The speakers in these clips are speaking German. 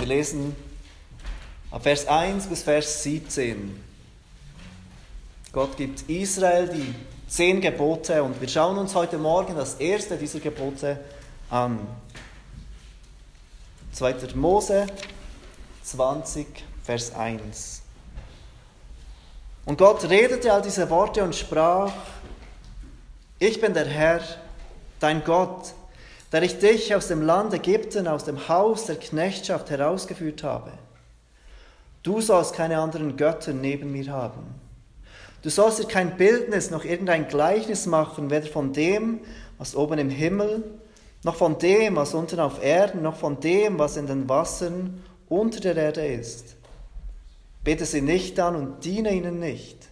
Wir lesen ab Vers 1 bis Vers 17. Gott gibt Israel die zehn Gebote und wir schauen uns heute Morgen das erste dieser Gebote an. 2. Mose 20, Vers 1. Und Gott redete all diese Worte und sprach, ich bin der Herr, dein Gott, der ich dich aus dem Land Ägypten, aus dem Haus der Knechtschaft herausgeführt habe. Du sollst keine anderen Götter neben mir haben. Du sollst dir kein Bildnis noch irgendein Gleichnis machen, weder von dem, was oben im Himmel, noch von dem, was unten auf Erden, noch von dem, was in den Wassern unter der Erde ist. Bete sie nicht an und diene ihnen nicht.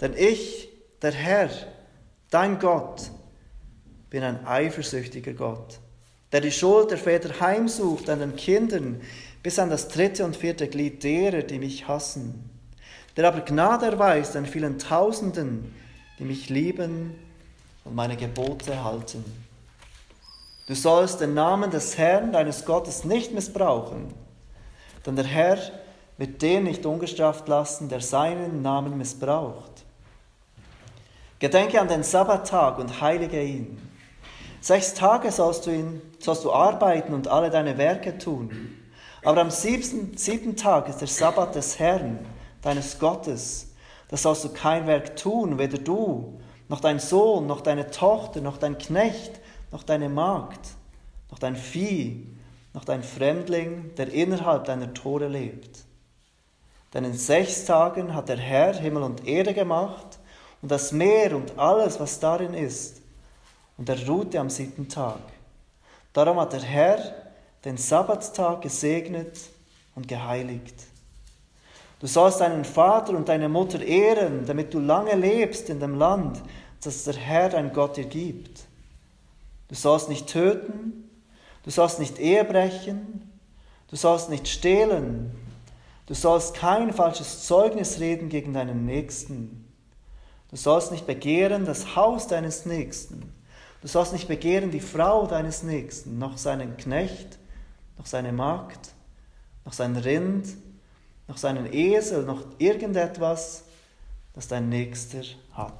Denn ich, der Herr, dein Gott, bin ein eifersüchtiger Gott, der die Schuld der Väter heimsucht an den Kindern bis an das dritte und vierte Glied derer, die mich hassen, der aber Gnade erweist an vielen Tausenden, die mich lieben und meine Gebote halten. Du sollst den Namen des Herrn, deines Gottes, nicht missbrauchen, denn der Herr wird den nicht ungestraft lassen, der seinen Namen missbraucht. Gedenke an den Sabbattag und heilige ihn. Sechs Tage sollst du, ihn, sollst du arbeiten und alle deine Werke tun. Aber am siebten, siebten Tag ist der Sabbat des Herrn, deines Gottes. Da sollst du kein Werk tun, weder du, noch dein Sohn, noch deine Tochter, noch dein Knecht, noch deine Magd, noch dein Vieh, noch dein Fremdling, der innerhalb deiner Tore lebt. Denn in sechs Tagen hat der Herr Himmel und Erde gemacht und das Meer und alles, was darin ist. Und er ruhte am siebten Tag. Darum hat der Herr den Sabbattag gesegnet und geheiligt. Du sollst deinen Vater und deine Mutter ehren, damit du lange lebst in dem Land, das der Herr dein Gott dir gibt. Du sollst nicht töten, du sollst nicht Ehe brechen, du sollst nicht stehlen, du sollst kein falsches Zeugnis reden gegen deinen Nächsten. Du sollst nicht begehren das Haus deines Nächsten. Du sollst nicht begehren die Frau deines Nächsten, noch seinen Knecht, noch seine Magd, noch sein Rind, noch seinen Esel, noch irgendetwas, das dein Nächster hat.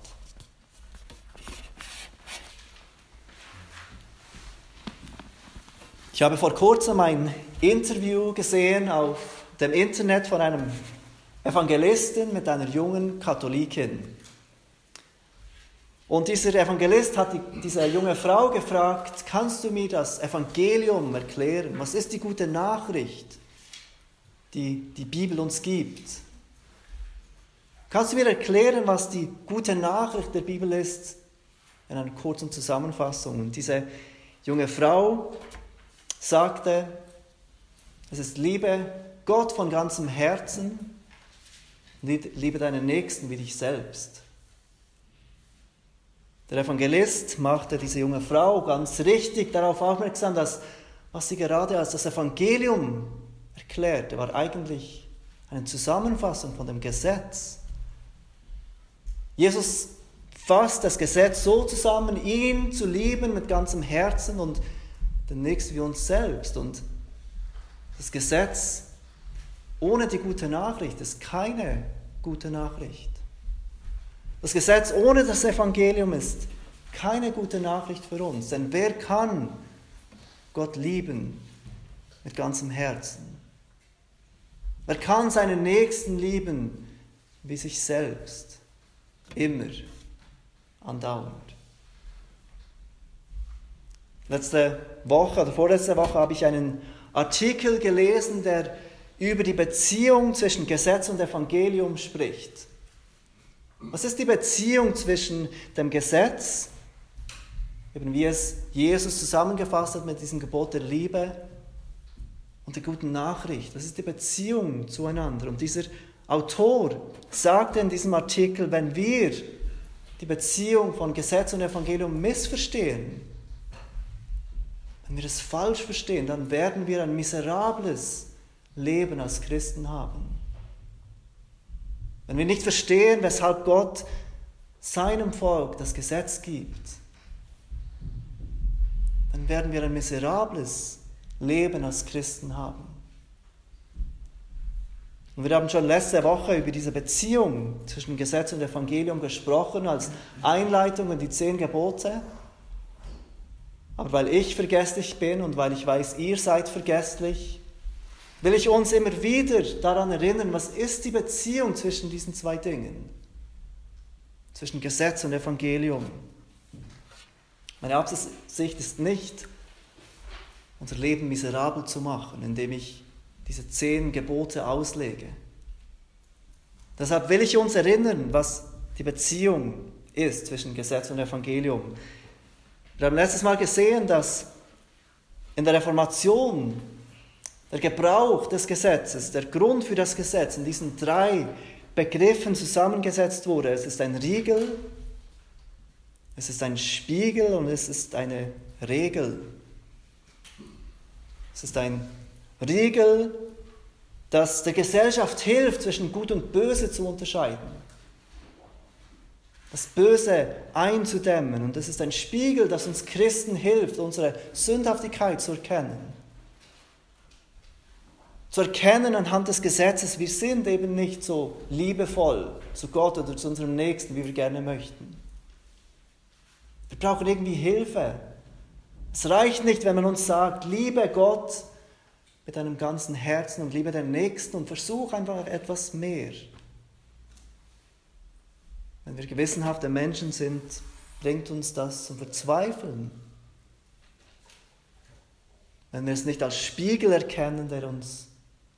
Ich habe vor kurzem ein Interview gesehen auf dem Internet von einem Evangelisten mit einer jungen Katholikin. Und dieser Evangelist hat die, diese junge Frau gefragt, kannst du mir das Evangelium erklären? Was ist die gute Nachricht, die die Bibel uns gibt? Kannst du mir erklären, was die gute Nachricht der Bibel ist? In einer kurzen Zusammenfassung. Und diese junge Frau sagte, es ist Liebe Gott von ganzem Herzen, liebe deinen Nächsten wie dich selbst. Der Evangelist machte diese junge Frau ganz richtig darauf aufmerksam, dass was sie gerade als das Evangelium erklärte, war eigentlich eine Zusammenfassung von dem Gesetz. Jesus fasst das Gesetz so zusammen, ihn zu lieben mit ganzem Herzen und den Nächsten wie uns selbst. Und das Gesetz ohne die gute Nachricht ist keine gute Nachricht. Das Gesetz ohne das Evangelium ist keine gute Nachricht für uns. Denn wer kann Gott lieben mit ganzem Herzen? Wer kann seinen Nächsten lieben wie sich selbst? Immer, andauernd. Letzte Woche oder vorletzte Woche habe ich einen Artikel gelesen, der über die Beziehung zwischen Gesetz und Evangelium spricht. Was ist die Beziehung zwischen dem Gesetz, eben wie es Jesus zusammengefasst hat mit diesem Gebot der Liebe, und der guten Nachricht? Das ist die Beziehung zueinander. Und dieser Autor sagte in diesem Artikel, wenn wir die Beziehung von Gesetz und Evangelium missverstehen, wenn wir es falsch verstehen, dann werden wir ein miserables Leben als Christen haben. Wenn wir nicht verstehen, weshalb Gott seinem Volk das Gesetz gibt, dann werden wir ein miserables Leben als Christen haben. Und wir haben schon letzte Woche über diese Beziehung zwischen Gesetz und Evangelium gesprochen, als Einleitung in die zehn Gebote. Aber weil ich vergesslich bin und weil ich weiß, ihr seid vergesslich, will ich uns immer wieder daran erinnern, was ist die Beziehung zwischen diesen zwei Dingen, zwischen Gesetz und Evangelium. Meine Absicht ist nicht, unser Leben miserabel zu machen, indem ich diese zehn Gebote auslege. Deshalb will ich uns erinnern, was die Beziehung ist zwischen Gesetz und Evangelium. Wir haben letztes Mal gesehen, dass in der Reformation der Gebrauch des Gesetzes, der Grund für das Gesetz in diesen drei Begriffen zusammengesetzt wurde. Es ist ein Riegel, es ist ein Spiegel und es ist eine Regel. Es ist ein Riegel, das der Gesellschaft hilft, zwischen Gut und Böse zu unterscheiden. Das Böse einzudämmen. Und es ist ein Spiegel, das uns Christen hilft, unsere Sündhaftigkeit zu erkennen. Zu erkennen anhand des Gesetzes, wir sind eben nicht so liebevoll zu Gott oder zu unserem Nächsten, wie wir gerne möchten. Wir brauchen irgendwie Hilfe. Es reicht nicht, wenn man uns sagt, liebe Gott mit deinem ganzen Herzen und liebe den Nächsten und versuch einfach etwas mehr. Wenn wir gewissenhafte Menschen sind, bringt uns das zum Verzweifeln. Wenn wir es nicht als Spiegel erkennen, der uns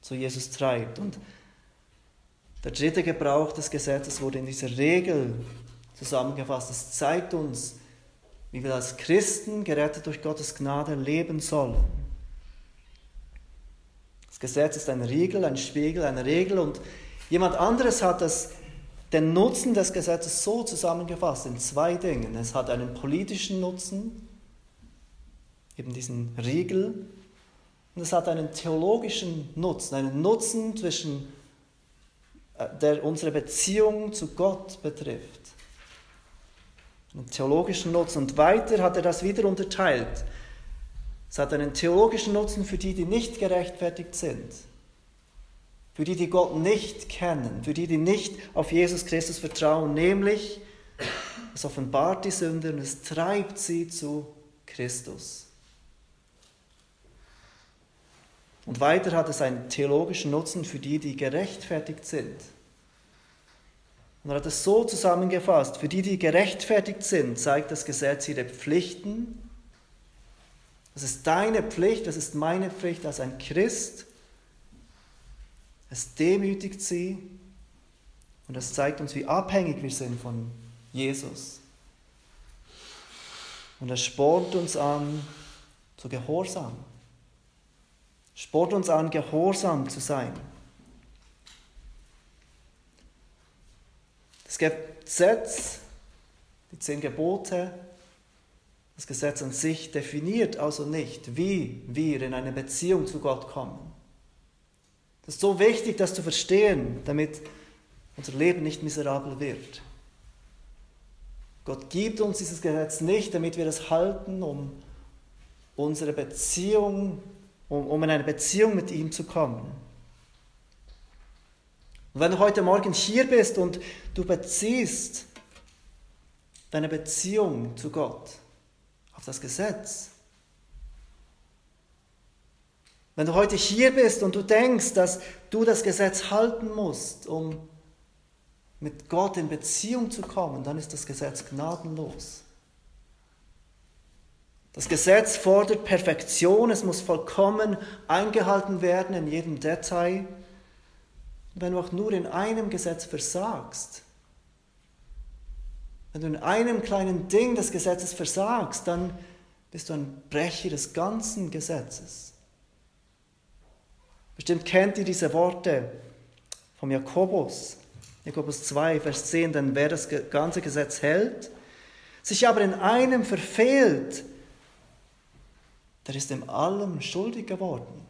zu Jesus treibt. Und der dritte Gebrauch des Gesetzes wurde in dieser Regel zusammengefasst. Es zeigt uns, wie wir als Christen gerettet durch Gottes Gnade leben sollen. Das Gesetz ist ein Riegel, ein Spiegel, eine Regel und jemand anderes hat das, den Nutzen des Gesetzes so zusammengefasst in zwei Dingen. Es hat einen politischen Nutzen, eben diesen Riegel, und es hat einen theologischen Nutzen, einen Nutzen zwischen, äh, der unsere Beziehung zu Gott betrifft. Einen theologischen Nutzen. Und weiter hat er das wieder unterteilt es hat einen theologischen Nutzen für die, die nicht gerechtfertigt sind. Für die, die Gott nicht kennen. Für die, die nicht auf Jesus Christus vertrauen. Nämlich, es offenbart die Sünde und es treibt sie zu Christus. Und weiter hat es einen theologischen Nutzen für die, die gerechtfertigt sind. Und er hat es so zusammengefasst, für die, die gerechtfertigt sind, zeigt das Gesetz ihre Pflichten das ist deine Pflicht, das ist meine Pflicht als ein Christ. Es demütigt sie und es zeigt uns, wie abhängig wir sind von Jesus. Und es spornt uns an zu Gehorsam. Sport uns an, gehorsam zu sein. Das Gesetz, die zehn Gebote, das Gesetz an sich definiert also nicht, wie wir in eine Beziehung zu Gott kommen. Das ist so wichtig, das zu verstehen, damit unser Leben nicht miserabel wird. Gott gibt uns dieses Gesetz nicht, damit wir es halten, um unsere Beziehung, um, um in eine Beziehung mit ihm zu kommen. Und wenn du heute Morgen hier bist und du beziehst deine Beziehung zu Gott, auf das Gesetz. Wenn du heute hier bist und du denkst, dass du das Gesetz halten musst, um mit Gott in Beziehung zu kommen, dann ist das Gesetz gnadenlos. Das Gesetz fordert Perfektion, es muss vollkommen eingehalten werden in jedem Detail. wenn du auch nur in einem Gesetz versagst, wenn du in einem kleinen Ding des Gesetzes versagst, dann bist du ein Brecher des ganzen Gesetzes. Bestimmt kennt ihr diese Worte vom Jakobus. Jakobus 2, Vers 10, denn wer das ganze Gesetz hält, sich aber in einem verfehlt, der ist dem allem schuldig geworden.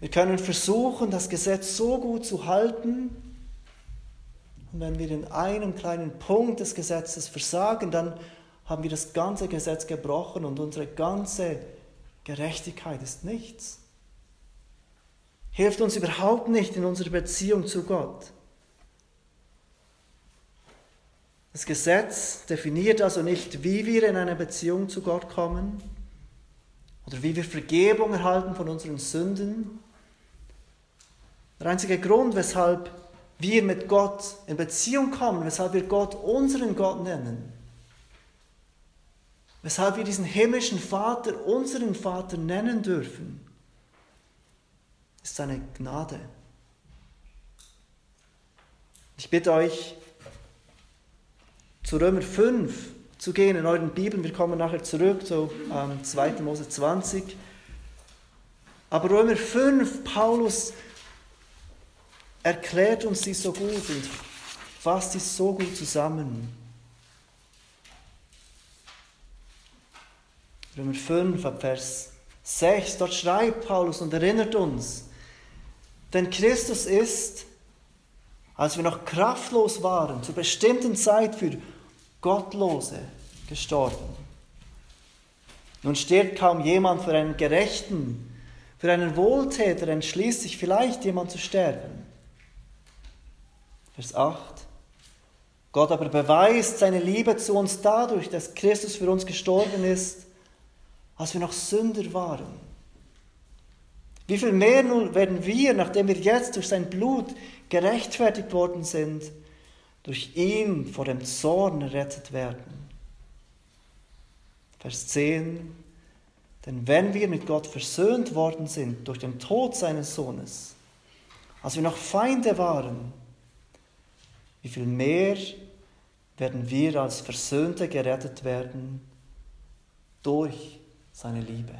Wir können versuchen, das Gesetz so gut zu halten, und wenn wir in einem kleinen Punkt des Gesetzes versagen, dann haben wir das ganze Gesetz gebrochen und unsere ganze Gerechtigkeit ist nichts. hilft uns überhaupt nicht in unserer Beziehung zu Gott. Das Gesetz definiert also nicht, wie wir in eine Beziehung zu Gott kommen oder wie wir Vergebung erhalten von unseren Sünden. Der einzige Grund, weshalb wir mit Gott in Beziehung kommen, weshalb wir Gott unseren Gott nennen, weshalb wir diesen himmlischen Vater unseren Vater nennen dürfen, ist seine Gnade. Ich bitte euch, zu Römer 5 zu gehen in euren Bibeln. Wir kommen nachher zurück zu ähm, 2. Mose 20. Aber Römer 5, Paulus erklärt uns dies so gut und fasst dies so gut zusammen. Römer 5, ab Vers 6, dort schreibt Paulus und erinnert uns, denn Christus ist, als wir noch kraftlos waren, zur bestimmten Zeit für Gottlose gestorben. Nun stirbt kaum jemand für einen Gerechten, für einen Wohltäter entschließt sich vielleicht jemand zu sterben. Vers 8. Gott aber beweist seine Liebe zu uns dadurch, dass Christus für uns gestorben ist, als wir noch Sünder waren. Wie viel mehr nun werden wir, nachdem wir jetzt durch sein Blut gerechtfertigt worden sind, durch ihn vor dem Zorn errettet werden. Vers 10. Denn wenn wir mit Gott versöhnt worden sind durch den Tod seines Sohnes, als wir noch Feinde waren, wie viel mehr werden wir als Versöhnte gerettet werden durch seine Liebe.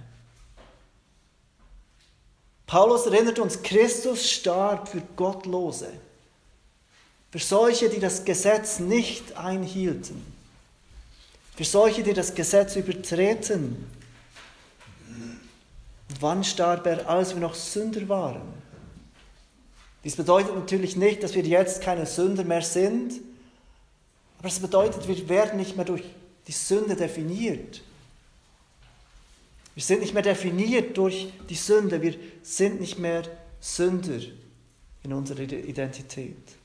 Paulus erinnert uns, Christus starb für Gottlose. Für solche, die das Gesetz nicht einhielten. Für solche, die das Gesetz übertreten. wann starb er, als wir noch Sünder waren? Dies bedeutet natürlich nicht, dass wir jetzt keine Sünder mehr sind, aber es bedeutet, wir werden nicht mehr durch die Sünde definiert. Wir sind nicht mehr definiert durch die Sünde, wir sind nicht mehr Sünder in unserer Identität.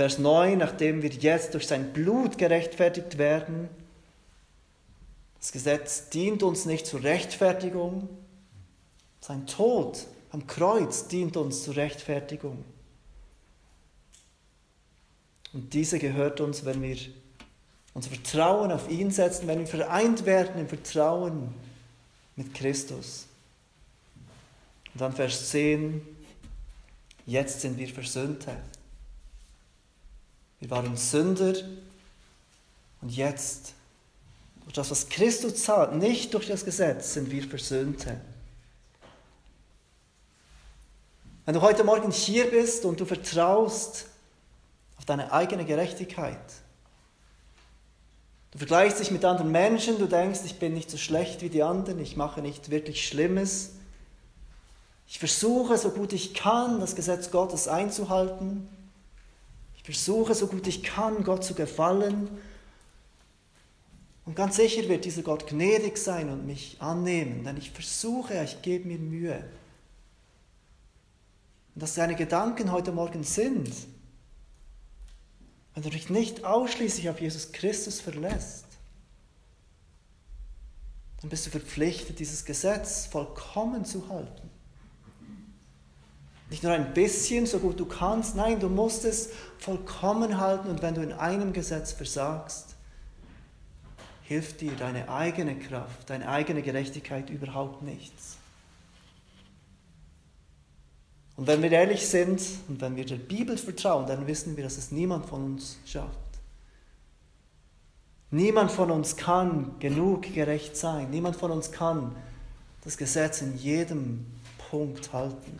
Vers 9, nachdem wir jetzt durch sein Blut gerechtfertigt werden, das Gesetz dient uns nicht zur Rechtfertigung, sein Tod am Kreuz dient uns zur Rechtfertigung. Und diese gehört uns, wenn wir unser Vertrauen auf ihn setzen, wenn wir vereint werden im Vertrauen mit Christus. Und dann Vers 10, jetzt sind wir Versöhnte. Wir waren Sünder. Und jetzt, durch das, was Christus zahlt, nicht durch das Gesetz, sind wir Versöhnte. Wenn du heute Morgen hier bist und du vertraust auf deine eigene Gerechtigkeit, du vergleichst dich mit anderen Menschen, du denkst, ich bin nicht so schlecht wie die anderen, ich mache nicht wirklich Schlimmes, ich versuche so gut ich kann, das Gesetz Gottes einzuhalten, versuche so gut ich kann, Gott zu gefallen. Und ganz sicher wird dieser Gott gnädig sein und mich annehmen, denn ich versuche, ich gebe mir Mühe. Und dass deine Gedanken heute Morgen sind, wenn du dich nicht ausschließlich auf Jesus Christus verlässt, dann bist du verpflichtet, dieses Gesetz vollkommen zu halten. Nicht nur ein bisschen, so gut du kannst, nein, du musst es vollkommen halten und wenn du in einem Gesetz versagst, hilft dir deine eigene Kraft, deine eigene Gerechtigkeit überhaupt nichts. Und wenn wir ehrlich sind und wenn wir der Bibel vertrauen, dann wissen wir, dass es niemand von uns schafft. Niemand von uns kann genug gerecht sein. Niemand von uns kann das Gesetz in jedem Punkt halten.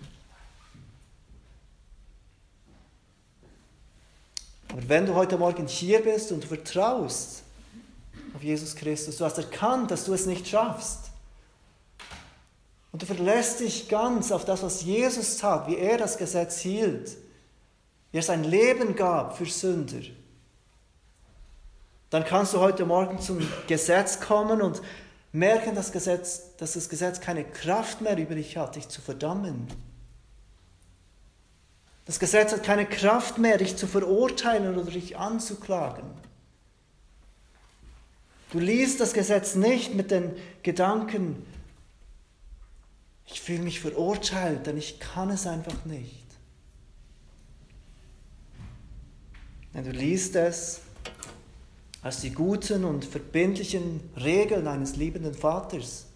Aber wenn du heute Morgen hier bist und du vertraust auf Jesus Christus, du hast erkannt, dass du es nicht schaffst. Und du verlässt dich ganz auf das, was Jesus tat, wie er das Gesetz hielt, wie er sein Leben gab für Sünder. Dann kannst du heute Morgen zum Gesetz kommen und merken, dass, das Gesetz keine Kraft mehr über dich hat, dich zu verdammen. Das Gesetz hat keine Kraft mehr, dich zu verurteilen oder dich anzuklagen. Du liest das Gesetz nicht mit den Gedanken, ich fühle mich verurteilt, denn ich kann es einfach nicht. Wenn du liest es als die guten und verbindlichen Regeln eines liebenden Vaters,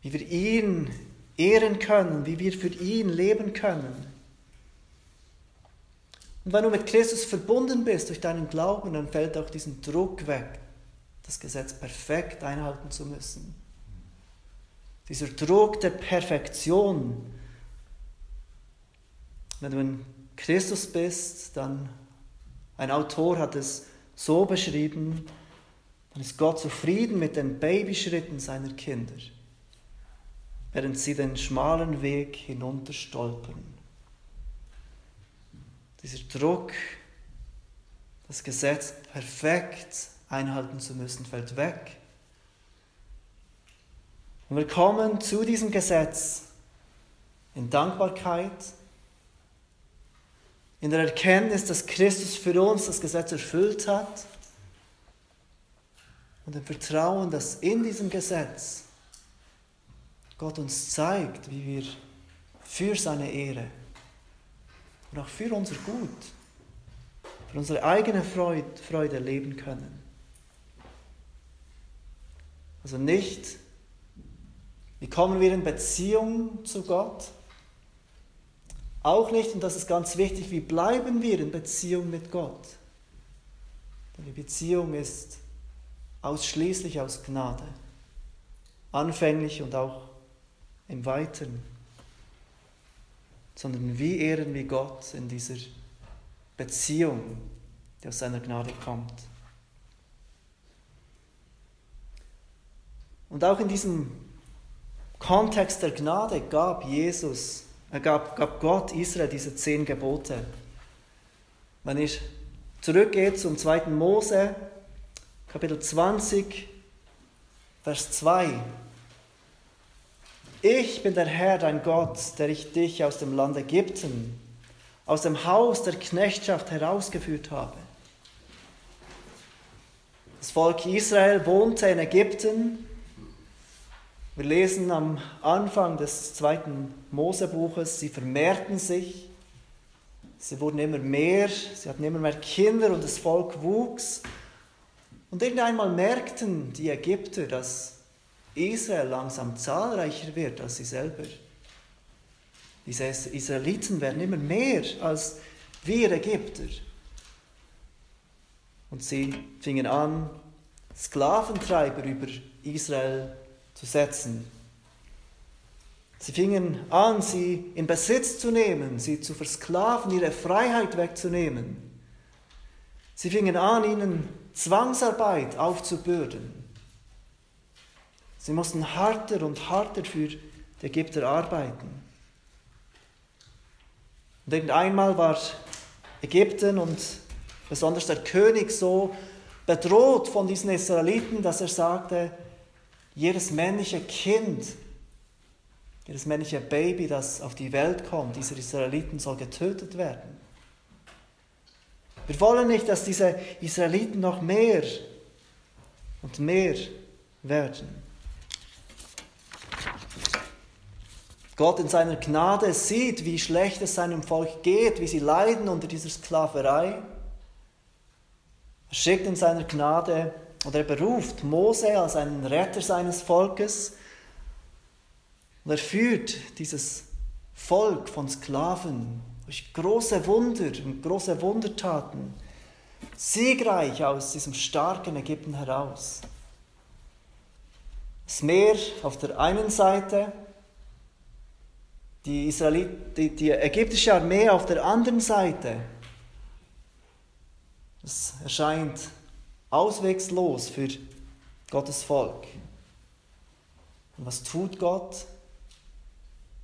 wie wir ihn ehren können, wie wir für ihn leben können. Und wenn du mit Christus verbunden bist durch deinen Glauben, dann fällt auch diesen Druck weg, das Gesetz perfekt einhalten zu müssen. Dieser Druck der Perfektion. Wenn du in Christus bist, dann, ein Autor hat es so beschrieben, dann ist Gott zufrieden mit den Babyschritten seiner Kinder, während sie den schmalen Weg hinunterstolpern. Dieser Druck, das Gesetz perfekt einhalten zu müssen, fällt weg. Und wir kommen zu diesem Gesetz in Dankbarkeit, in der Erkenntnis, dass Christus für uns das Gesetz erfüllt hat und im Vertrauen, dass in diesem Gesetz Gott uns zeigt, wie wir für seine Ehre und auch für unser Gut, für unsere eigene Freude, Freude leben können. Also nicht, wie kommen wir in Beziehung zu Gott? Auch nicht, und das ist ganz wichtig, wie bleiben wir in Beziehung mit Gott? Denn die Beziehung ist ausschließlich aus Gnade, anfänglich und auch im Weiteren. Sondern wie ehren wir Gott in dieser Beziehung, die aus seiner Gnade kommt. Und auch in diesem Kontext der Gnade gab Jesus, äh, gab, gab Gott Israel diese zehn Gebote. Wenn ich zurückgehe zum 2. Mose, Kapitel 20, Vers 2. Ich bin der Herr, dein Gott, der ich dich aus dem Land Ägypten, aus dem Haus der Knechtschaft herausgeführt habe. Das Volk Israel wohnte in Ägypten wir lesen am Anfang des zweiten Mosebuches, sie vermehrten sich, sie wurden immer mehr, sie hatten immer mehr Kinder und das Volk wuchs. Und irgendeinmal merkten die Ägypter, dass Israel langsam zahlreicher wird als sie selber. Diese Israeliten werden immer mehr als wir Ägypter. Und sie fingen an, Sklaventreiber über Israel zu setzen. Sie fingen an, sie in Besitz zu nehmen, sie zu versklaven, ihre Freiheit wegzunehmen. Sie fingen an, ihnen Zwangsarbeit aufzubürden. Sie mussten harter und harter für die Ägypter arbeiten. Und irgendeinmal war Ägypten und besonders der König so bedroht von diesen Israeliten, dass er sagte, jedes männliche Kind, jedes männliche Baby, das auf die Welt kommt, dieser Israeliten, soll getötet werden. Wir wollen nicht, dass diese Israeliten noch mehr und mehr werden. Gott in seiner Gnade sieht, wie schlecht es seinem Volk geht, wie sie leiden unter dieser Sklaverei. Er schickt in seiner Gnade oder er beruft Mose als einen Retter seines Volkes und er führt dieses Volk von Sklaven durch große Wunder und große Wundertaten siegreich aus diesem starken Ägypten heraus. Das Meer auf der einen Seite, die, Israelit, die, die ägyptische Armee auf der anderen Seite. Es erscheint auswegslos für Gottes Volk. Und was tut Gott?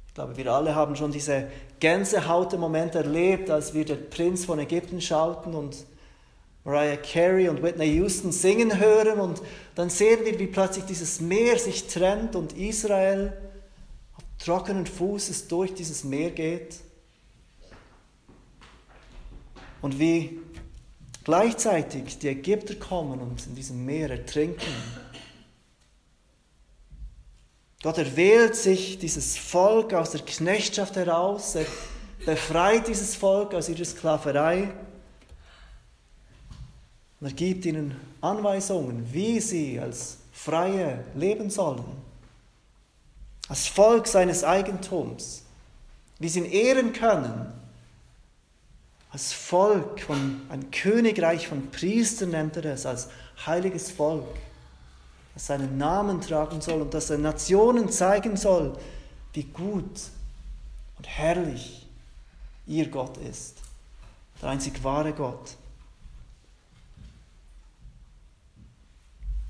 Ich glaube, wir alle haben schon diese Gänsehaute Momente erlebt, als wir den Prinz von Ägypten schauten und Mariah Carey und Whitney Houston singen hören und dann sehen wir, wie plötzlich dieses Meer sich trennt und Israel trockenen Fußes durch dieses Meer geht. Und wie gleichzeitig die Ägypter kommen und in diesem Meer ertrinken. Gott erwählt sich dieses Volk aus der Knechtschaft heraus, er befreit dieses Volk aus ihrer Sklaverei und er gibt ihnen Anweisungen, wie sie als Freie leben sollen, als Volk seines Eigentums, wie sie ihn ehren können, als Volk von ein Königreich von Priestern nennt er es, als heiliges Volk das seinen Namen tragen soll und das den Nationen zeigen soll, wie gut und herrlich ihr Gott ist, der einzig wahre Gott.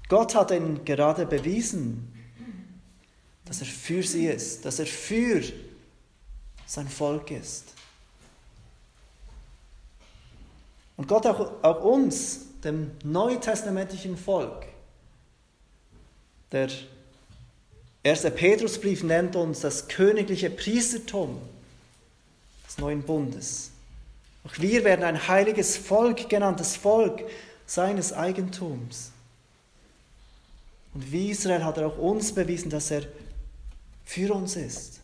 Gott hat ihnen gerade bewiesen, dass er für sie ist, dass er für sein Volk ist. Und Gott auch, auch uns, dem neutestamentlichen Volk, der erste Petrusbrief nennt uns das königliche Priestertum des neuen Bundes. Auch wir werden ein heiliges Volk genannt, das Volk seines Eigentums. Und wie Israel hat er auch uns bewiesen, dass er für uns ist.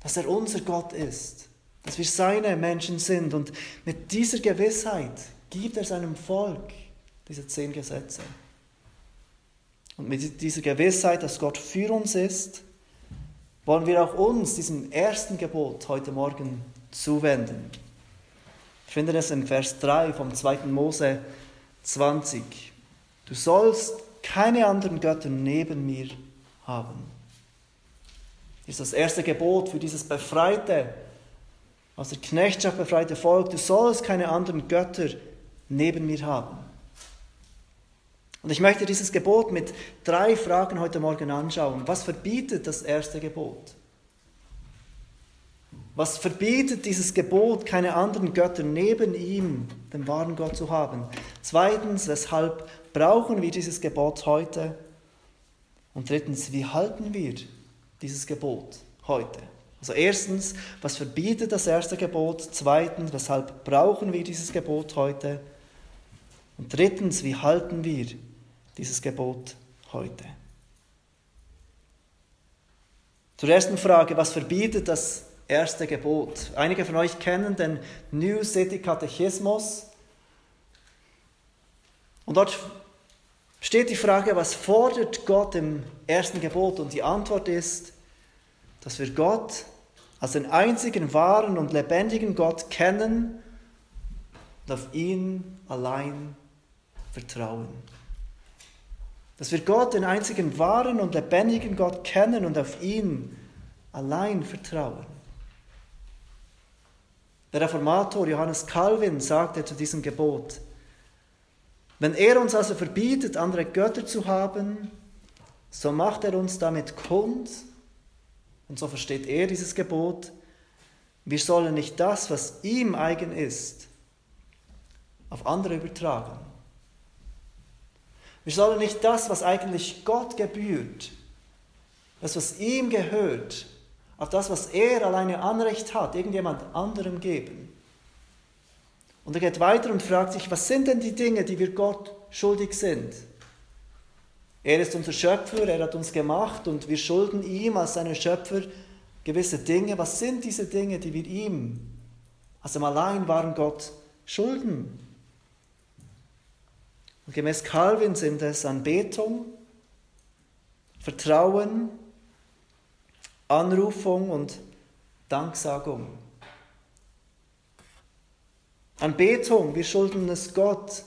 Dass er unser Gott ist. Dass wir seine Menschen sind. Und mit dieser Gewissheit gibt er seinem Volk diese zehn Gesetze. Und mit dieser Gewissheit, dass Gott für uns ist, wollen wir auch uns diesem ersten Gebot heute Morgen zuwenden. Ich finde es in Vers 3 vom 2. Mose 20. Du sollst keine anderen Götter neben mir haben. Ist das erste Gebot für dieses befreite, aus der Knechtschaft befreite Volk. Du sollst keine anderen Götter neben mir haben. Und ich möchte dieses Gebot mit drei Fragen heute Morgen anschauen. Was verbietet das erste Gebot? Was verbietet dieses Gebot, keine anderen Götter neben ihm, dem wahren Gott, zu haben? Zweitens, weshalb brauchen wir dieses Gebot heute? Und drittens, wie halten wir dieses Gebot heute? Also erstens, was verbietet das erste Gebot? Zweitens, weshalb brauchen wir dieses Gebot heute? Und drittens, wie halten wir dieses Gebot heute? Zur ersten Frage, was verbietet das erste Gebot? Einige von euch kennen den New City Katechismus. Und dort steht die Frage, was fordert Gott im ersten Gebot? Und die Antwort ist, dass wir Gott als den einzigen wahren und lebendigen Gott kennen und auf ihn allein vertrauen dass wir Gott, den einzigen wahren und lebendigen Gott, kennen und auf ihn allein vertrauen. Der Reformator Johannes Calvin sagte zu diesem Gebot, wenn er uns also verbietet, andere Götter zu haben, so macht er uns damit kund, und so versteht er dieses Gebot, wir sollen nicht das, was ihm eigen ist, auf andere übertragen. Wir sollen nicht das, was eigentlich Gott gebührt, das, was ihm gehört, auf das, was er alleine Anrecht hat, irgendjemand anderem geben. Und er geht weiter und fragt sich, was sind denn die Dinge, die wir Gott schuldig sind? Er ist unser Schöpfer, er hat uns gemacht und wir schulden ihm als seine Schöpfer gewisse Dinge. Was sind diese Dinge, die wir ihm, als dem allein wahren Gott, schulden? Und gemäß Calvin sind es Anbetung, Vertrauen, Anrufung und Danksagung. Anbetung, wir schulden es Gott,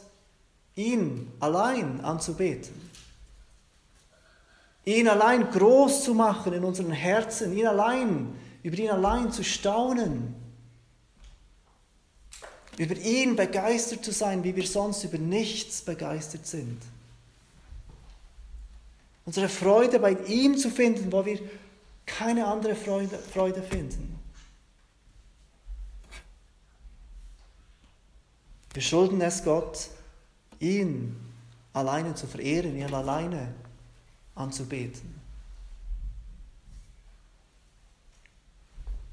ihn allein anzubeten. Ihn allein groß zu machen in unseren Herzen, ihn allein, über ihn allein zu staunen über ihn begeistert zu sein, wie wir sonst über nichts begeistert sind. Unsere Freude bei ihm zu finden, wo wir keine andere Freude, Freude finden. Wir schulden es Gott, ihn alleine zu verehren, ihn alleine anzubeten.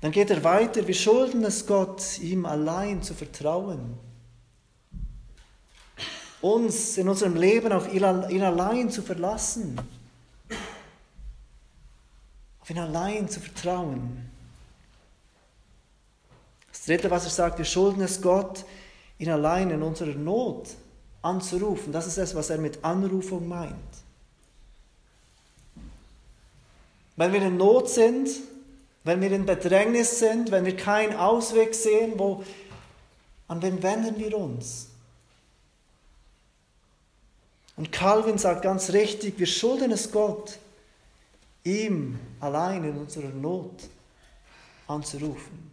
Dann geht er weiter, wir schulden es Gott, ihm allein zu vertrauen. Uns in unserem Leben auf ihn allein zu verlassen. Auf ihn allein zu vertrauen. Das Dritte, was er sagt, wir schulden es Gott, ihn allein in unserer Not anzurufen. Das ist es, was er mit Anrufung meint. Wenn wir in Not sind, wenn wir in Bedrängnis sind, wenn wir keinen Ausweg sehen, wo, an wen wenden wir uns? Und Calvin sagt ganz richtig, wir schulden es Gott, ihm allein in unserer Not anzurufen.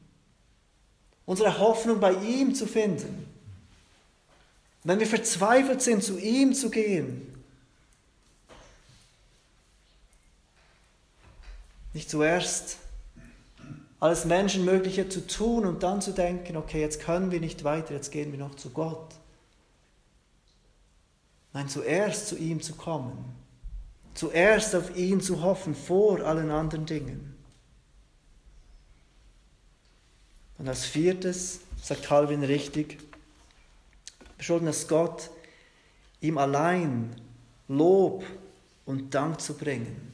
Unsere Hoffnung bei ihm zu finden. Wenn wir verzweifelt sind, zu ihm zu gehen. Nicht zuerst alles Menschenmögliche zu tun und dann zu denken, okay, jetzt können wir nicht weiter, jetzt gehen wir noch zu Gott. Nein, zuerst zu ihm zu kommen, zuerst auf ihn zu hoffen vor allen anderen Dingen. Und als viertes, sagt Calvin richtig, wir schulden es Gott, ihm allein Lob und Dank zu bringen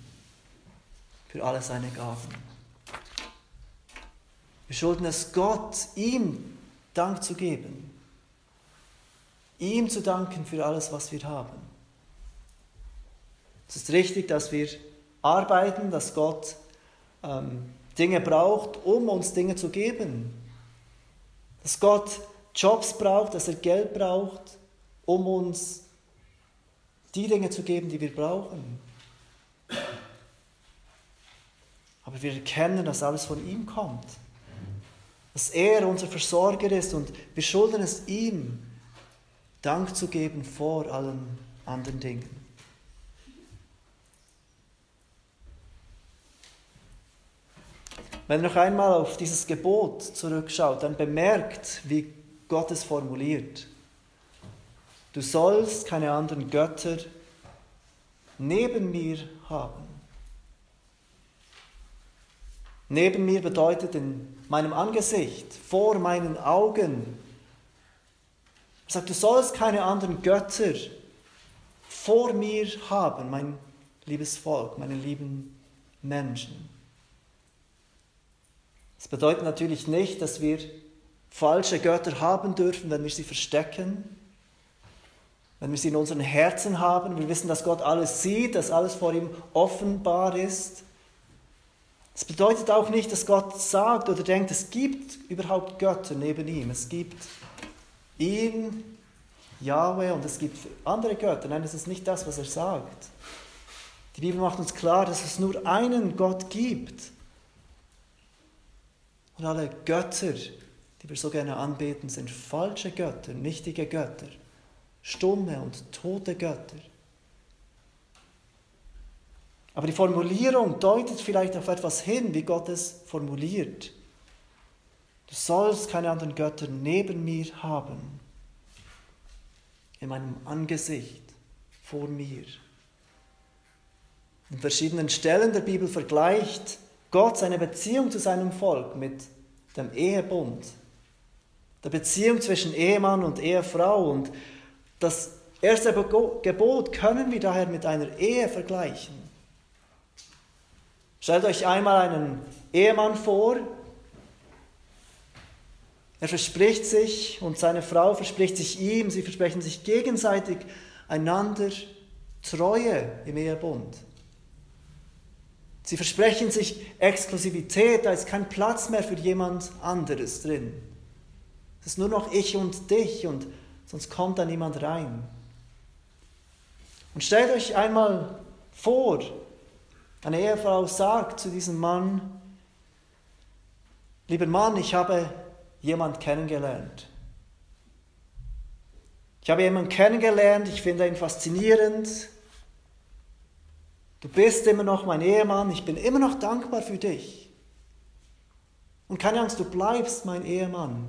für alle seine Gaben. Wir schulden es Gott, ihm Dank zu geben. Ihm zu danken für alles, was wir haben. Es ist richtig, dass wir arbeiten, dass Gott ähm, Dinge braucht, um uns Dinge zu geben. Dass Gott Jobs braucht, dass er Geld braucht, um uns die Dinge zu geben, die wir brauchen. Aber wir erkennen, dass alles von ihm kommt dass er unser Versorger ist und wir schulden es ihm, Dank zu geben vor allen anderen Dingen. Wenn ihr noch einmal auf dieses Gebot zurückschaut, dann bemerkt, wie Gott es formuliert. Du sollst keine anderen Götter neben mir haben. Neben mir bedeutet in meinem Angesicht, vor meinen Augen. Er sagt, du sollst keine anderen Götter vor mir haben, mein liebes Volk, meine lieben Menschen. Das bedeutet natürlich nicht, dass wir falsche Götter haben dürfen, wenn wir sie verstecken, wenn wir sie in unseren Herzen haben. Wir wissen, dass Gott alles sieht, dass alles vor ihm offenbar ist. Es bedeutet auch nicht, dass Gott sagt oder denkt, es gibt überhaupt Götter neben ihm. Es gibt ihn, Yahweh, und es gibt andere Götter. Nein, das ist nicht das, was er sagt. Die Bibel macht uns klar, dass es nur einen Gott gibt. Und alle Götter, die wir so gerne anbeten, sind falsche Götter, nichtige Götter, stumme und tote Götter. Aber die Formulierung deutet vielleicht auf etwas hin, wie Gott es formuliert. Du sollst keine anderen Götter neben mir haben, in meinem Angesicht, vor mir. In verschiedenen Stellen der Bibel vergleicht Gott seine Beziehung zu seinem Volk mit dem Ehebund, der Beziehung zwischen Ehemann und Ehefrau. Und das erste Gebot können wir daher mit einer Ehe vergleichen. Stellt euch einmal einen Ehemann vor. Er verspricht sich und seine Frau verspricht sich ihm, sie versprechen sich gegenseitig einander Treue im Ehebund. Sie versprechen sich Exklusivität, da ist kein Platz mehr für jemand anderes drin. Es ist nur noch ich und dich und sonst kommt da niemand rein. Und stellt euch einmal vor, eine Ehefrau sagt zu diesem Mann, lieber Mann, ich habe jemand kennengelernt. Ich habe jemanden kennengelernt, ich finde ihn faszinierend. Du bist immer noch mein Ehemann, ich bin immer noch dankbar für dich. Und keine Angst, du bleibst mein Ehemann.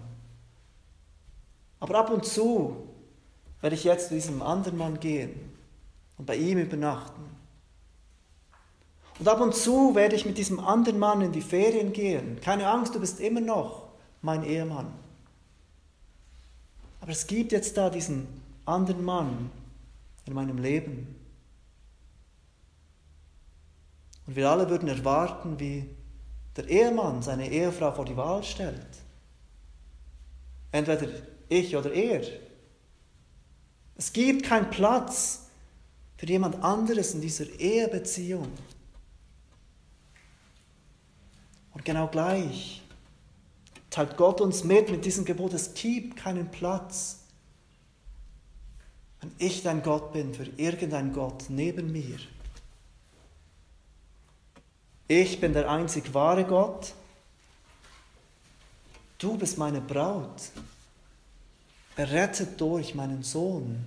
Aber ab und zu werde ich jetzt zu diesem anderen Mann gehen und bei ihm übernachten. Und ab und zu werde ich mit diesem anderen Mann in die Ferien gehen. Keine Angst, du bist immer noch mein Ehemann. Aber es gibt jetzt da diesen anderen Mann in meinem Leben. Und wir alle würden erwarten, wie der Ehemann seine Ehefrau vor die Wahl stellt. Entweder ich oder er. Es gibt keinen Platz für jemand anderes in dieser Ehebeziehung. Und genau gleich teilt Gott uns mit mit diesem Gebot, es gibt keinen Platz, wenn ich dein Gott bin, für irgendein Gott neben mir. Ich bin der einzig wahre Gott. Du bist meine Braut, errettet durch meinen Sohn.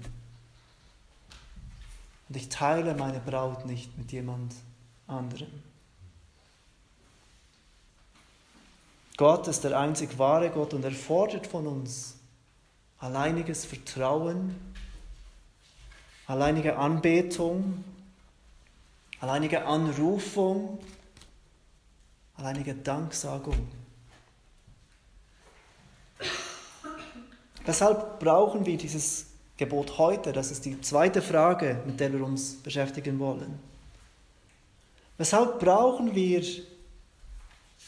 Und ich teile meine Braut nicht mit jemand anderem. Gott ist der einzig wahre Gott und er fordert von uns alleiniges Vertrauen, alleinige Anbetung, alleinige Anrufung, alleinige Danksagung. Weshalb brauchen wir dieses Gebot heute? Das ist die zweite Frage, mit der wir uns beschäftigen wollen. Weshalb brauchen wir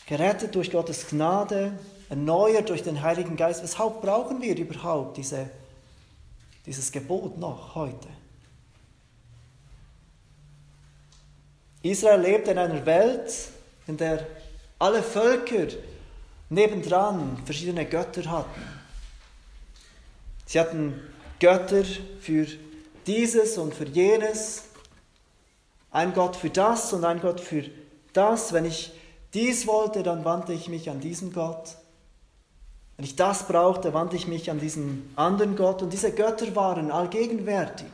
gerettet durch Gottes Gnade, erneuert durch den Heiligen Geist. Weshalb brauchen wir überhaupt diese, dieses Gebot noch heute? Israel lebt in einer Welt, in der alle Völker nebendran verschiedene Götter hatten. Sie hatten Götter für dieses und für jenes, ein Gott für das und ein Gott für das. Wenn ich dies wollte, dann wandte ich mich an diesen Gott. Wenn ich das brauchte, wandte ich mich an diesen anderen Gott. Und diese Götter waren allgegenwärtig.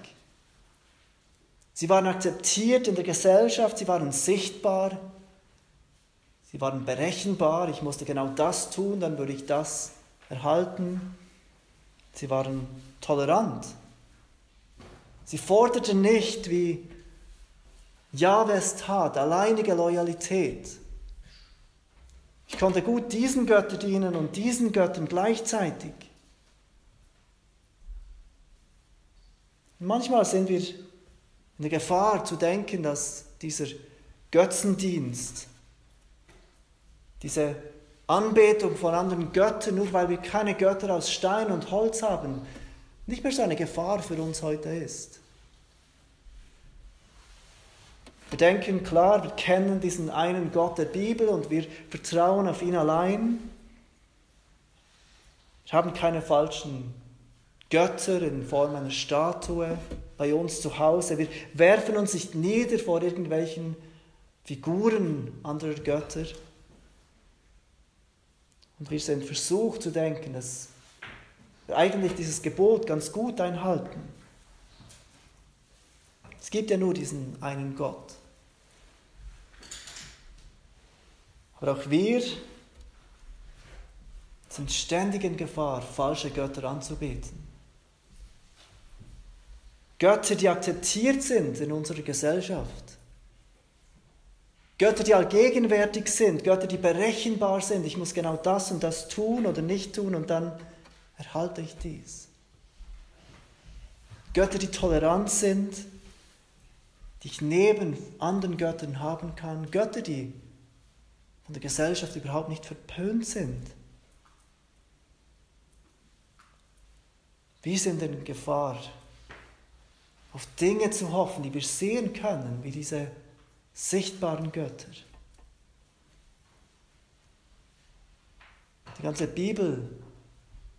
Sie waren akzeptiert in der Gesellschaft, sie waren sichtbar, sie waren berechenbar. Ich musste genau das tun, dann würde ich das erhalten. Sie waren tolerant. Sie forderten nicht, wie Jahwes tat, alleinige Loyalität. Ich konnte gut diesen Göttern dienen und diesen Göttern gleichzeitig. manchmal sind wir in der Gefahr zu denken, dass dieser Götzendienst, diese Anbetung von anderen Göttern, nur weil wir keine Götter aus Stein und Holz haben, nicht mehr so eine Gefahr für uns heute ist. Wir denken klar, wir kennen diesen einen Gott der Bibel und wir vertrauen auf ihn allein. Wir haben keine falschen Götter in Form einer Statue bei uns zu Hause. Wir werfen uns nicht nieder vor irgendwelchen Figuren anderer Götter. Und wir sind versucht zu denken, dass wir eigentlich dieses Gebot ganz gut einhalten. Es gibt ja nur diesen einen Gott. Aber auch wir sind ständig in Gefahr, falsche Götter anzubeten. Götter, die akzeptiert sind in unserer Gesellschaft. Götter, die allgegenwärtig sind, Götter, die berechenbar sind. Ich muss genau das und das tun oder nicht tun und dann erhalte ich dies. Götter, die tolerant sind, die ich neben anderen Göttern haben kann. Götter, die von der Gesellschaft überhaupt nicht verpönt sind. Wir sind in Gefahr, auf Dinge zu hoffen, die wir sehen können, wie diese sichtbaren Götter. Die ganze Bibel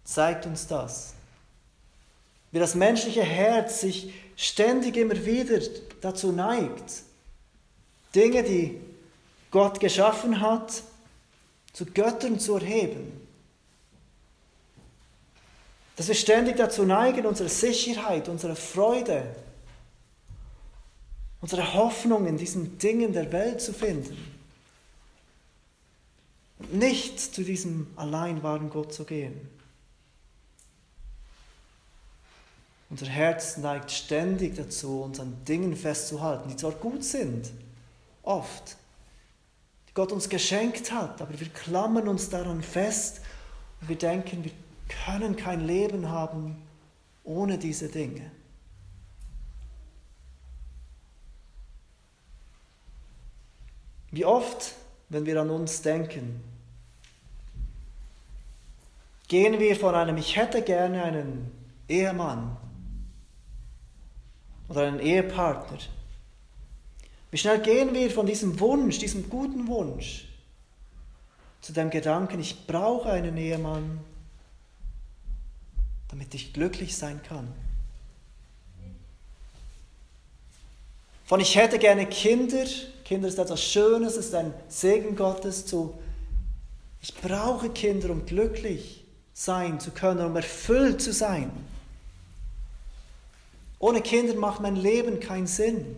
zeigt uns das. Wie das menschliche Herz sich ständig immer wieder dazu neigt, Dinge, die Gott geschaffen hat, zu Göttern zu erheben. Dass wir ständig dazu neigen, unsere Sicherheit, unsere Freude, unsere Hoffnung in diesen Dingen der Welt zu finden. Und nicht zu diesem allein wahren Gott zu gehen. Unser Herz neigt ständig dazu, uns an Dingen festzuhalten, die zwar gut sind, oft, die Gott uns geschenkt hat, aber wir klammern uns daran fest und wir denken, wir können kein Leben haben ohne diese Dinge. Wie oft, wenn wir an uns denken, gehen wir von einem Ich hätte gerne einen Ehemann oder einen Ehepartner. Wie schnell gehen wir von diesem Wunsch, diesem guten Wunsch, zu dem Gedanken, ich brauche einen Ehemann, damit ich glücklich sein kann. Von ich hätte gerne Kinder, Kinder ist etwas Schönes, ist ein Segen Gottes, zu ich brauche Kinder, um glücklich sein zu können, um erfüllt zu sein. Ohne Kinder macht mein Leben keinen Sinn.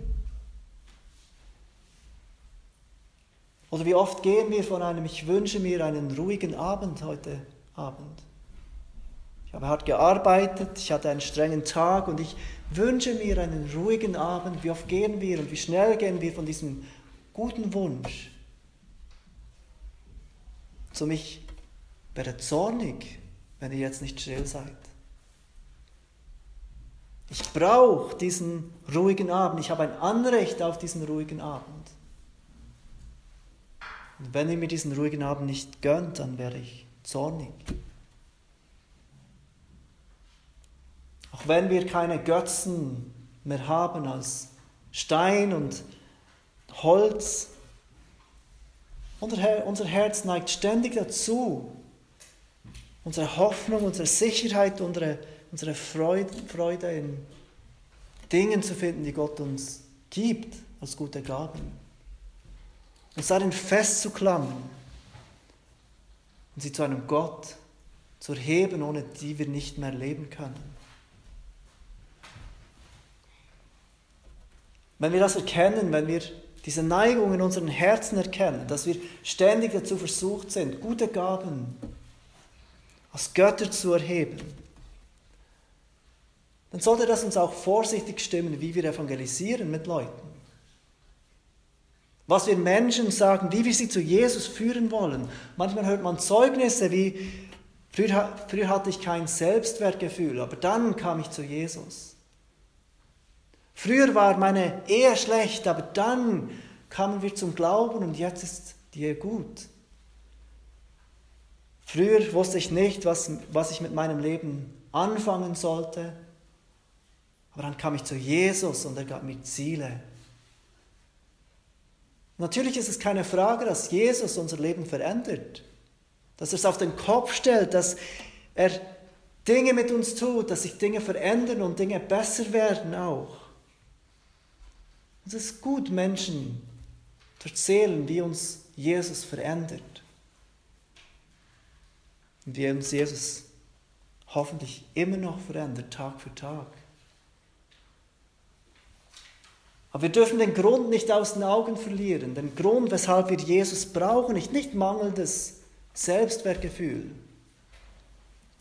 Oder wie oft gehen wir von einem, ich wünsche mir einen ruhigen Abend heute Abend. Ich habe hart gearbeitet, ich hatte einen strengen Tag und ich wünsche mir einen ruhigen Abend. Wie oft gehen wir und wie schnell gehen wir von diesem guten Wunsch zu mich werde zornig, wenn ihr jetzt nicht still seid. Ich brauche diesen ruhigen Abend. Ich habe ein Anrecht auf diesen ruhigen Abend. Und wenn ihr mir diesen ruhigen Abend nicht gönnt, dann werde ich zornig. Auch wenn wir keine Götzen mehr haben als Stein und Holz, unser Herz neigt ständig dazu, unsere Hoffnung, unsere Sicherheit, unsere, unsere Freude, in Dingen zu finden, die Gott uns gibt als gute Gaben. Uns darin festzuklammern und sie zu einem Gott zu erheben, ohne die wir nicht mehr leben können. Wenn wir das erkennen, wenn wir diese Neigung in unseren Herzen erkennen, dass wir ständig dazu versucht sind, gute Gaben als Götter zu erheben, dann sollte das uns auch vorsichtig stimmen, wie wir evangelisieren mit Leuten. Was wir Menschen sagen, wie wir sie zu Jesus führen wollen. Manchmal hört man Zeugnisse wie, früher, früher hatte ich kein Selbstwertgefühl, aber dann kam ich zu Jesus. Früher war meine Ehe schlecht, aber dann kamen wir zum Glauben und jetzt ist die Ehe gut. Früher wusste ich nicht, was, was ich mit meinem Leben anfangen sollte, aber dann kam ich zu Jesus und er gab mir Ziele. Natürlich ist es keine Frage, dass Jesus unser Leben verändert, dass er es auf den Kopf stellt, dass er Dinge mit uns tut, dass sich Dinge verändern und Dinge besser werden auch. Es ist gut, Menschen zu erzählen, wie uns Jesus verändert. Und wie uns Jesus hoffentlich immer noch verändert, Tag für Tag. Aber wir dürfen den Grund nicht aus den Augen verlieren. Den Grund, weshalb wir Jesus brauchen, ist nicht mangelndes Selbstwertgefühl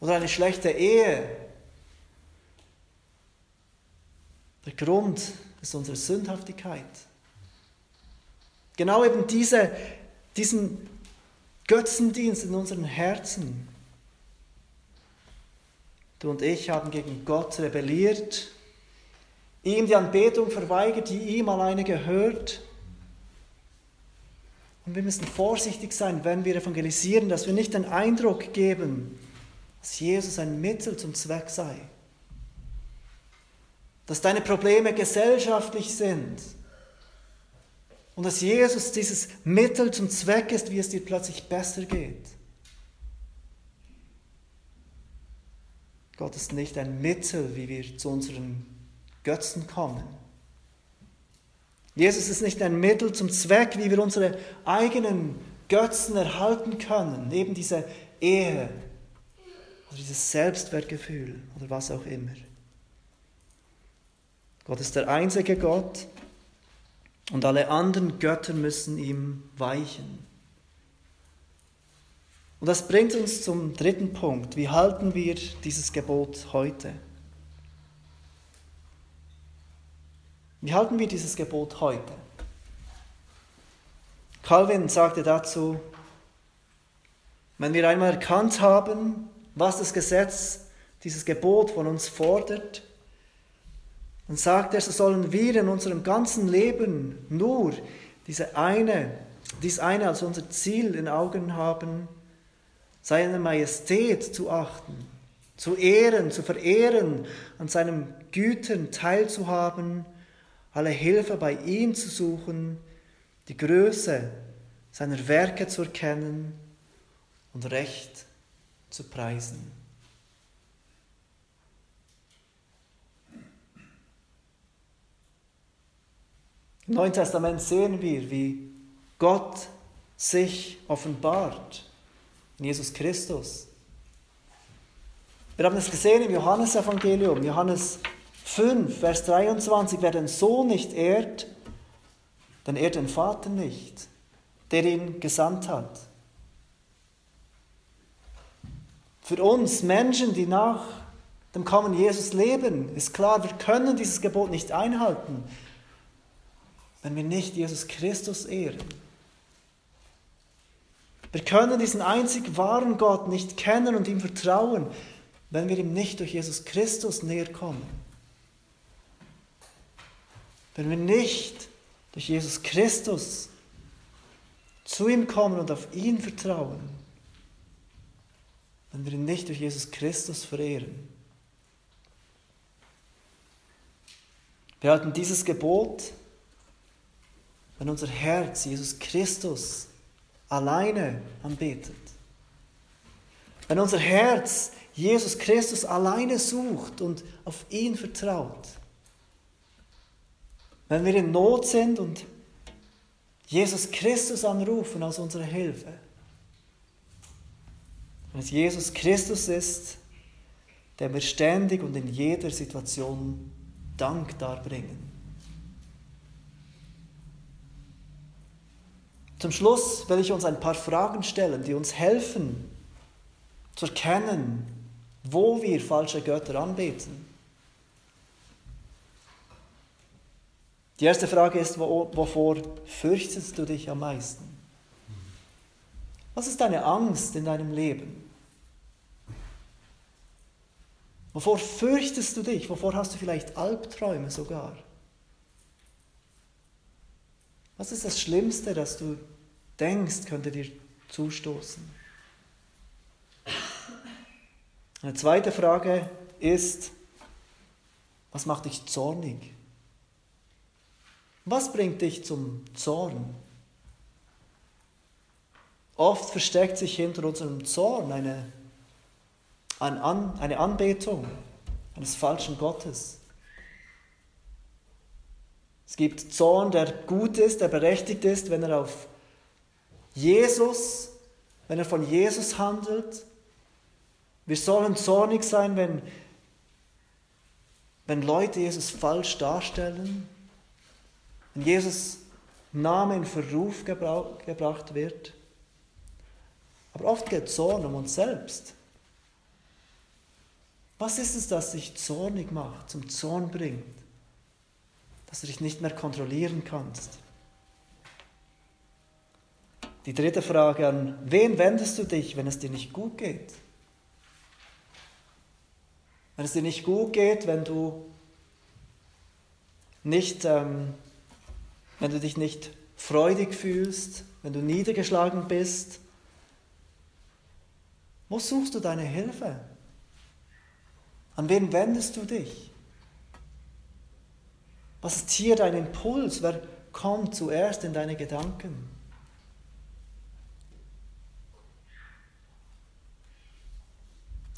oder eine schlechte Ehe. Der Grund ist unsere Sündhaftigkeit. Genau eben diese, diesen Götzendienst in unseren Herzen. Du und ich haben gegen Gott rebelliert, ihm die Anbetung verweigert, die ihm alleine gehört. Und wir müssen vorsichtig sein, wenn wir evangelisieren, dass wir nicht den Eindruck geben, dass Jesus ein Mittel zum Zweck sei dass deine Probleme gesellschaftlich sind und dass Jesus dieses Mittel zum Zweck ist, wie es dir plötzlich besser geht. Gott ist nicht ein Mittel, wie wir zu unseren Götzen kommen. Jesus ist nicht ein Mittel zum Zweck, wie wir unsere eigenen Götzen erhalten können, eben diese Ehe oder dieses Selbstwertgefühl oder was auch immer. Gott ist der einzige Gott und alle anderen Götter müssen ihm weichen. Und das bringt uns zum dritten Punkt. Wie halten wir dieses Gebot heute? Wie halten wir dieses Gebot heute? Calvin sagte dazu, wenn wir einmal erkannt haben, was das Gesetz, dieses Gebot von uns fordert, dann sagt er, so sollen wir in unserem ganzen Leben nur diese eine, dies eine als unser Ziel in Augen haben, seine Majestät zu achten, zu ehren, zu verehren, an seinem Gütern teilzuhaben, alle Hilfe bei ihm zu suchen, die Größe seiner Werke zu erkennen und Recht zu preisen. Im Neuen Testament sehen wir, wie Gott sich offenbart in Jesus Christus. Wir haben es gesehen im Johannesevangelium, Johannes 5, Vers 23, wer den Sohn nicht ehrt, dann ehrt den Vater nicht, der ihn gesandt hat. Für uns Menschen, die nach dem Kommen Jesus leben, ist klar, wir können dieses Gebot nicht einhalten, wenn wir nicht Jesus Christus ehren. Wir können diesen einzig wahren Gott nicht kennen und ihm vertrauen, wenn wir ihm nicht durch Jesus Christus näher kommen. Wenn wir nicht durch Jesus Christus zu ihm kommen und auf ihn vertrauen, wenn wir ihn nicht durch Jesus Christus verehren. Wir halten dieses Gebot, wenn unser Herz Jesus Christus alleine anbetet. Wenn unser Herz Jesus Christus alleine sucht und auf ihn vertraut. Wenn wir in Not sind und Jesus Christus anrufen als unsere Hilfe. Wenn es Jesus Christus ist, der wir ständig und in jeder Situation Dank darbringen. Zum Schluss will ich uns ein paar Fragen stellen, die uns helfen zu erkennen, wo wir falsche Götter anbeten. Die erste Frage ist, wovor fürchtest du dich am meisten? Was ist deine Angst in deinem Leben? Wovor fürchtest du dich? Wovor hast du vielleicht Albträume sogar? Was ist das Schlimmste, das du denkst, könnte dir zustoßen? Eine zweite Frage ist, was macht dich zornig? Was bringt dich zum Zorn? Oft versteckt sich hinter unserem Zorn eine, eine Anbetung eines falschen Gottes. Es gibt Zorn, der gut ist, der berechtigt ist, wenn er auf Jesus, wenn er von Jesus handelt. Wir sollen zornig sein, wenn, wenn Leute Jesus falsch darstellen, wenn Jesus Name in Verruf gebracht wird. Aber oft geht Zorn um uns selbst. Was ist es, das dich zornig macht, zum Zorn bringt? dass du dich nicht mehr kontrollieren kannst. Die dritte Frage, an wen wendest du dich, wenn es dir nicht gut geht? Wenn es dir nicht gut geht, wenn du nicht, ähm, wenn du dich nicht freudig fühlst, wenn du niedergeschlagen bist, wo suchst du deine Hilfe? An wen wendest du dich? Was ist hier dein Impuls? Wer kommt zuerst in deine Gedanken?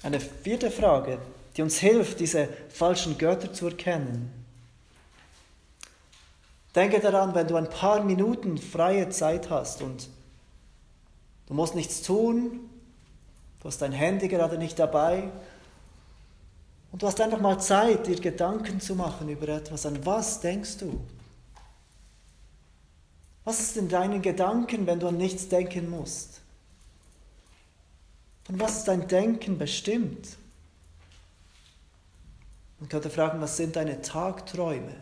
Eine vierte Frage, die uns hilft, diese falschen Götter zu erkennen. Denke daran, wenn du ein paar Minuten freie Zeit hast und du musst nichts tun, du hast dein Handy gerade nicht dabei, und du hast einfach mal Zeit, dir Gedanken zu machen über etwas. An was denkst du? Was ist in deinen Gedanken, wenn du an nichts denken musst? Von was ist dein Denken bestimmt? Man könnte fragen, was sind deine Tagträume?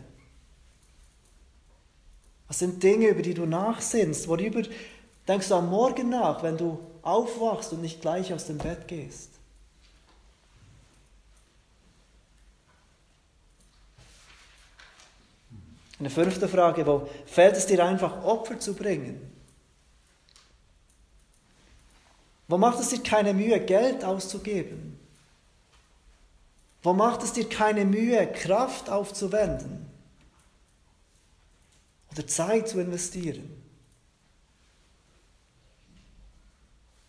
Was sind Dinge, über die du nachsinnst? Worüber denkst du am Morgen nach, wenn du aufwachst und nicht gleich aus dem Bett gehst? Eine fünfte Frage, wo fällt es dir einfach, Opfer zu bringen? Wo macht es dir keine Mühe, Geld auszugeben? Wo macht es dir keine Mühe, Kraft aufzuwenden? Oder Zeit zu investieren?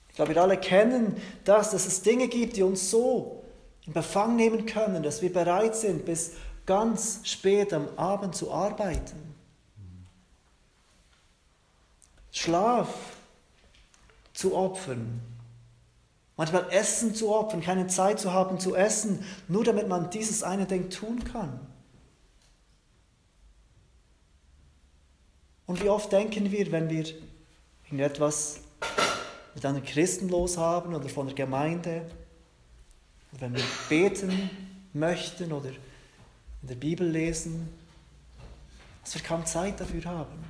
Ich glaube, wir alle kennen das, dass es Dinge gibt, die uns so in Befang nehmen können, dass wir bereit sind, bis ganz spät am Abend zu arbeiten. Schlaf zu opfern, Manchmal Essen zu opfern, keine Zeit zu haben zu essen, nur damit man dieses eine Ding tun kann. Und wie oft denken wir, wenn wir irgendetwas mit einem Christen los haben oder von der Gemeinde, oder wenn wir beten möchten oder in der Bibel lesen, dass wir kaum Zeit dafür haben.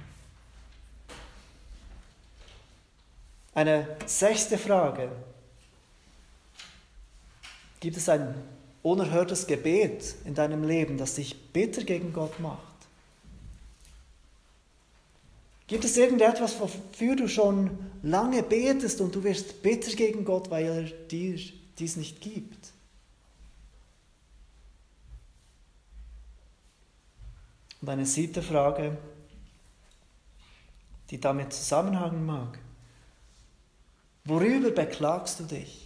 Eine sechste Frage, Gibt es ein unerhörtes Gebet in deinem Leben, das dich bitter gegen Gott macht? Gibt es irgendetwas, wofür du schon lange betest und du wirst bitter gegen Gott, weil er dir dies nicht gibt? Und eine siebte Frage, die damit zusammenhängen mag. Worüber beklagst du dich?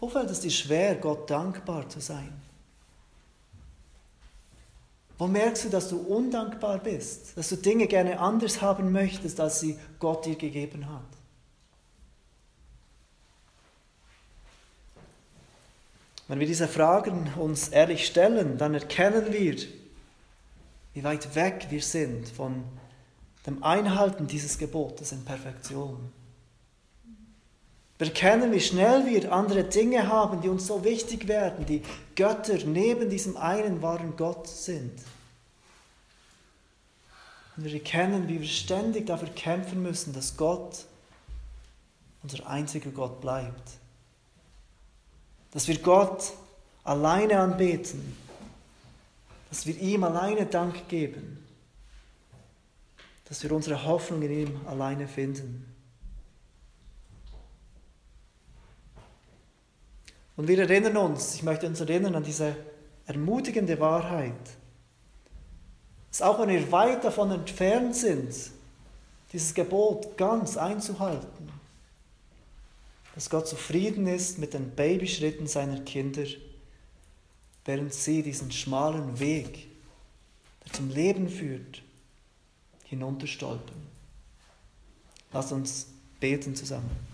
Wo fällt es dir schwer, Gott dankbar zu sein? Wo merkst du, dass du undankbar bist, dass du Dinge gerne anders haben möchtest, als sie Gott dir gegeben hat? Wenn wir diese Fragen uns ehrlich stellen, dann erkennen wir, wie weit weg wir sind von dem Einhalten dieses Gebotes in Perfektion. Wir erkennen, wie schnell wir andere Dinge haben, die uns so wichtig werden, die Götter neben diesem einen wahren Gott sind. Und wir erkennen, wie wir ständig dafür kämpfen müssen, dass Gott unser einziger Gott bleibt. Dass wir Gott alleine anbeten. Dass wir ihm alleine Dank geben. Dass wir unsere Hoffnung in ihm alleine finden. Und wir erinnern uns, ich möchte uns erinnern an diese ermutigende Wahrheit, dass auch wenn wir weit davon entfernt sind, dieses Gebot ganz einzuhalten, dass Gott zufrieden ist mit den Babyschritten seiner Kinder, während sie diesen schmalen Weg, der zum Leben führt, hinunterstolpern. Lass uns beten zusammen.